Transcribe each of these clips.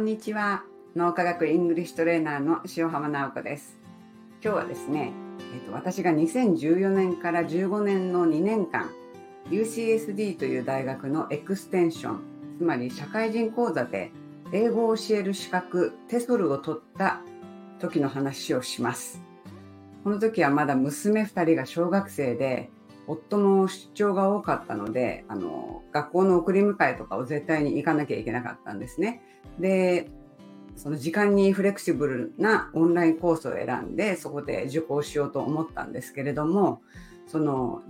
こんにちは。脳科学イングリッシュトレーナーの塩浜直子です。今日はですね、えっと、私が2014年から15年の2年間、UCSD という大学のエクステンション、つまり社会人講座で英語を教える資格、 TESOL を取った時の話をします。この時はまだ娘2人が小学生で、夫も出張が多かったので、あの、学校の送り迎えとかを絶対に行かなきゃいけなかったんですね。で、その時間にフレキシブルなオンラインコースを選んで、そこで受講しようと思ったんですけれども、その、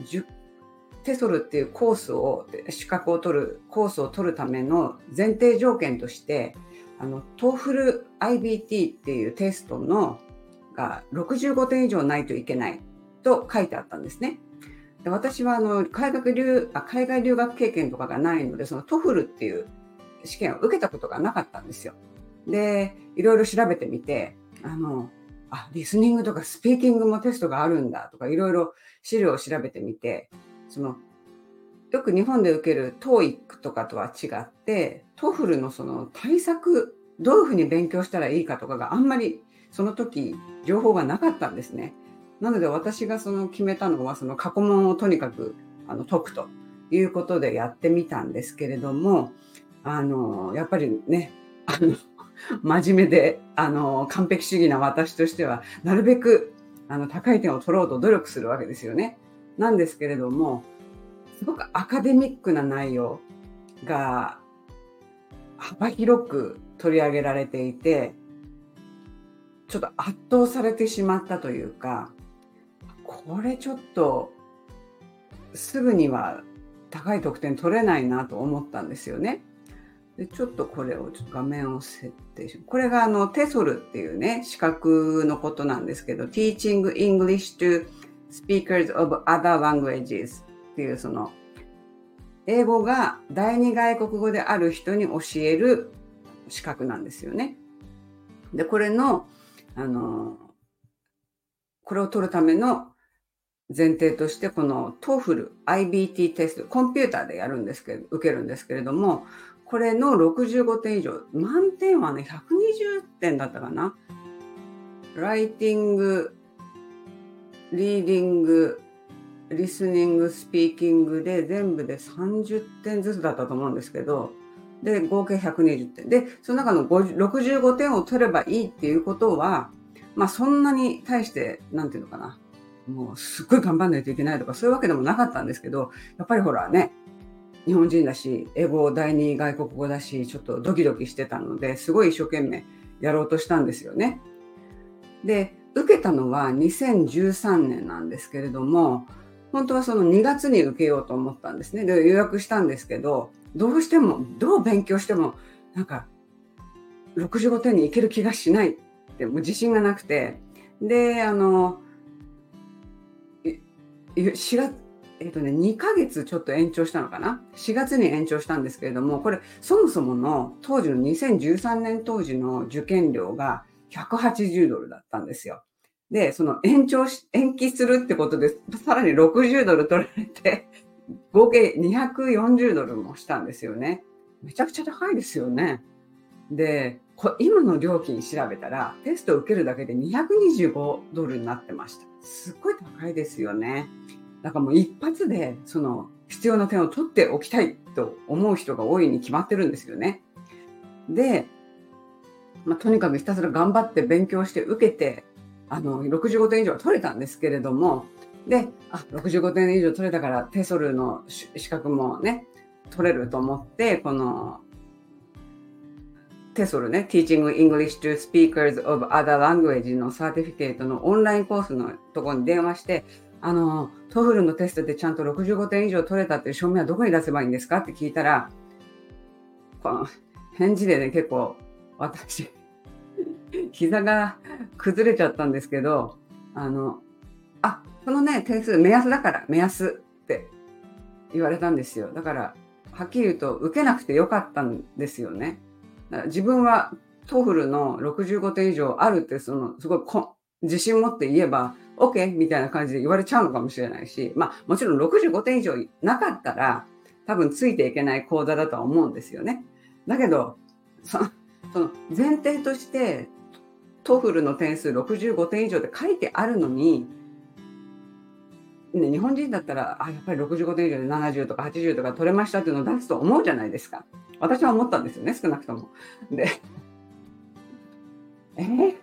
TESOL っていうコースを、資格を取る、コースを取るための前提条件として、あの、 TOEFL iBT っていうテストのが65点以上ないといけないと書いてあったんですね。で私はあの海外留あ海外留学経験とかがないので、その TOEFL っていう試験を受けたことがなかったんですよ。で、いろいろ調べてみて、あの、あ、リスニングとかスピーキングもテストがあるんだとか、いろいろ資料を調べてみて、その、よく日本で受ける TOEIC とかとは違って、 TOEFL のその対策、どういうふうに勉強したらいいかとかがあんまりその時情報がなかったんですね。なので私がその決めたのはその過去問をとにかくあの解くということでやってみたんですけれども、あの、やっぱりね、あの、真面目で、あの、完璧主義な私としては、なるべく、あの、高い点を取ろうと努力するわけですよね。なんですけれども、すごくアカデミックな内容が幅広く取り上げられていて、ちょっと圧倒されてしまったというか、これちょっとすぐには高い得点取れないなと思ったんですよね。でちょっとこれをちょっと画面を設定しこれがあのテソルっていうね資格のことなんですけど Teaching English to Speakers of Other Languages っていうその英語が第二外国語である人に教える資格なんですよね。でこれのあのこれを取るための前提としてこの TOEFL iBT テスト、コンピューターでやるんですけど、受けるんですけれども、これの65点以上、満点はね、120点だったかな。ライティング、リーディング、リスニング、スピーキングで全部で30点ずつだったと思うんですけど、で、合計120点。で、その中の65点を取ればいいっていうことは、まあそんなに対して、なんていうのかな。もうすっごい頑張んないといけないとかそういうわけでもなかったんですけど、やっぱりほらね、日本人だし、英語第二外国語だし、ちょっとドキドキしてたので、すごい一生懸命やろうとしたんですよね。で、受けたのは2013年なんですけれども、本当はその2月に受けようと思ったんですね。で、予約したんですけど、どうしても、どう勉強しても、なんか、65点にいける気がしないって、もう自信がなくて、で、あの、4月、えっ、とね、2ヶ月ちょっと延長したのかな ?4 月に延長したんですけれども、これ、そもそもの当時の2013年当時の受験料が180ドルだったんですよ。で、その延長し、延期するってことで、さらに60ドル取られて、合計240ドルもしたんですよね。めちゃくちゃ高いですよね。で、今の料金調べたら、テストを受けるだけで225ドルになってました。すっごい高いですよね。だからもう一発でその必要な点を取っておきたいと思う人が多いに決まってるんですよね。で、まあ、とにかくひたすら頑張って勉強して受けて、あの、65点以上は取れたんですけれども、で、あ、65点以上取れたから TESOL の資格もね、取れると思って、この TESOL ね、Teaching English to Speakers of Other Language の certificate のオンラインコースのところに電話して、あの、 TOEFL のテストでちゃんと65点以上取れたっていう証明はどこに出せばいいんですかって聞いたら、この返事でね、結構私、膝が崩れちゃったんですけど、あの、あ、そのね、点数目安だから、目安って言われたんですよ。だから、はっきり言うと、受けなくてよかったんですよね。自分は TOEFL の65点以上あるって、その、すごい自信持って言えば、OK? みたいな感じで言われちゃうのかもしれないし、まあもちろん65点以上なかったら多分ついていけない講座だとは思うんですよね。だけど、その前提として TOEFL の点数65点以上って書いてあるのに、ね、日本人だったらあやっぱり65点以上で70とか80とか取れましたっていうのを出すと思うじゃないですか私は思ったんですよね少なくとも。でえー、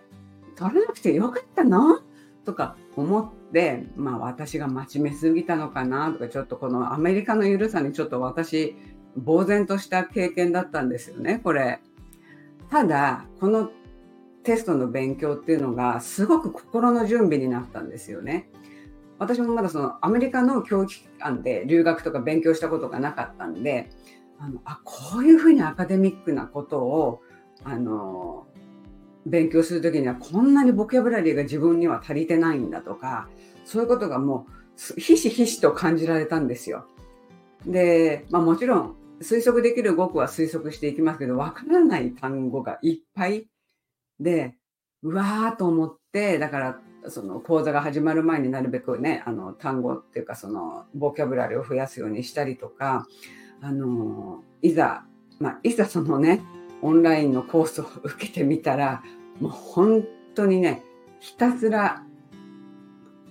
取らなくてよかったの？とか思ってまあ私が真面目すぎたのかな？とかちょっとこのアメリカの緩さにちょっと私呆然とした経験だったんですよねこれ。ただこのテストの勉強っていうのがすごく心の準備になったんですよね。私もまだそのアメリカの教育機関で留学とか勉強したことがなかったんで、あのあこういうふうにアカデミックなことをあの勉強する時にはこんなにボキャブラリーが自分には足りてないんだとかそういうことがもうひしひしと感じられたんですよ。で、まあ、もちろん推測できる語句は推測していきますけどわからない単語がいっぱいで、うわーと思って、だから、その講座が始まる前になるべくね、あの単語っていうかそのボキャブラリーを増やすようにしたりとか、あの、いざ、まあ、いざそのね、オンラインのコースを受けてみたら、もう本当にね、ひたすら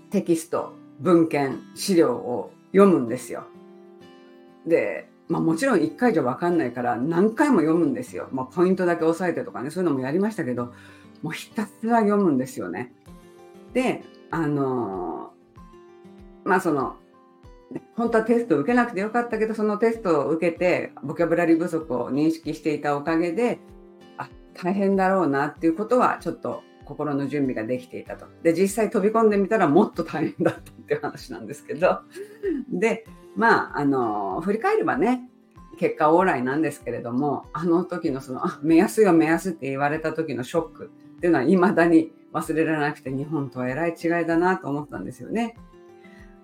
テキスト、文献、資料を読むんですよ。で、まあ、もちろん1回じゃ分かんないから何回も読むんですよ。まあ、ポイントだけ押さえてとかねそういうのもやりましたけどもうひたすら読むんですよね。であの、まあその本当はテストを受けなくてよかったけどそのテストを受けてボキャブラリー不足を認識していたおかげであ大変だろうなっていうことはちょっと心の準備ができていたと。で実際飛び込んでみたらもっと大変だったっていう話なんですけどでまあ、あの、振り返ればね、結果オーライなんですけれども、あの時のその、目安よ目安って言われた時のショックっていうのは未だに忘れられなくて、日本とはえらい違いだなと思ったんですよね。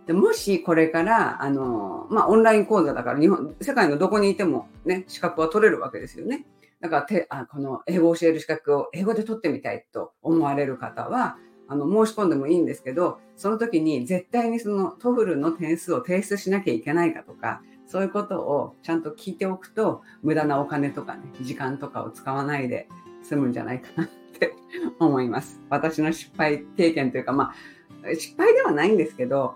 でもしこれから、あの、まあ、オンライン講座だから日本、世界のどこにいてもね、資格は取れるわけですよね。だからてあ、この英語を教える資格を英語で取ってみたいと思われる方は、あの申し込んでもいいんですけど、その時に絶対にその TOEFL の点数を提出しなきゃいけないかとか、そういうことをちゃんと聞いておくと、無駄なお金とかね、時間とかを使わないで済むんじゃないかなって思います。私の失敗経験というか、まあ、失敗ではないんですけど、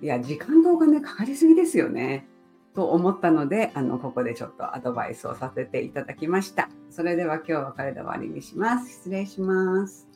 いや、時間とお金かかりすぎですよね。と思ったので、あの、ここでちょっとアドバイスをさせていただきました。それでは今日はこれで終わりにします。失礼します。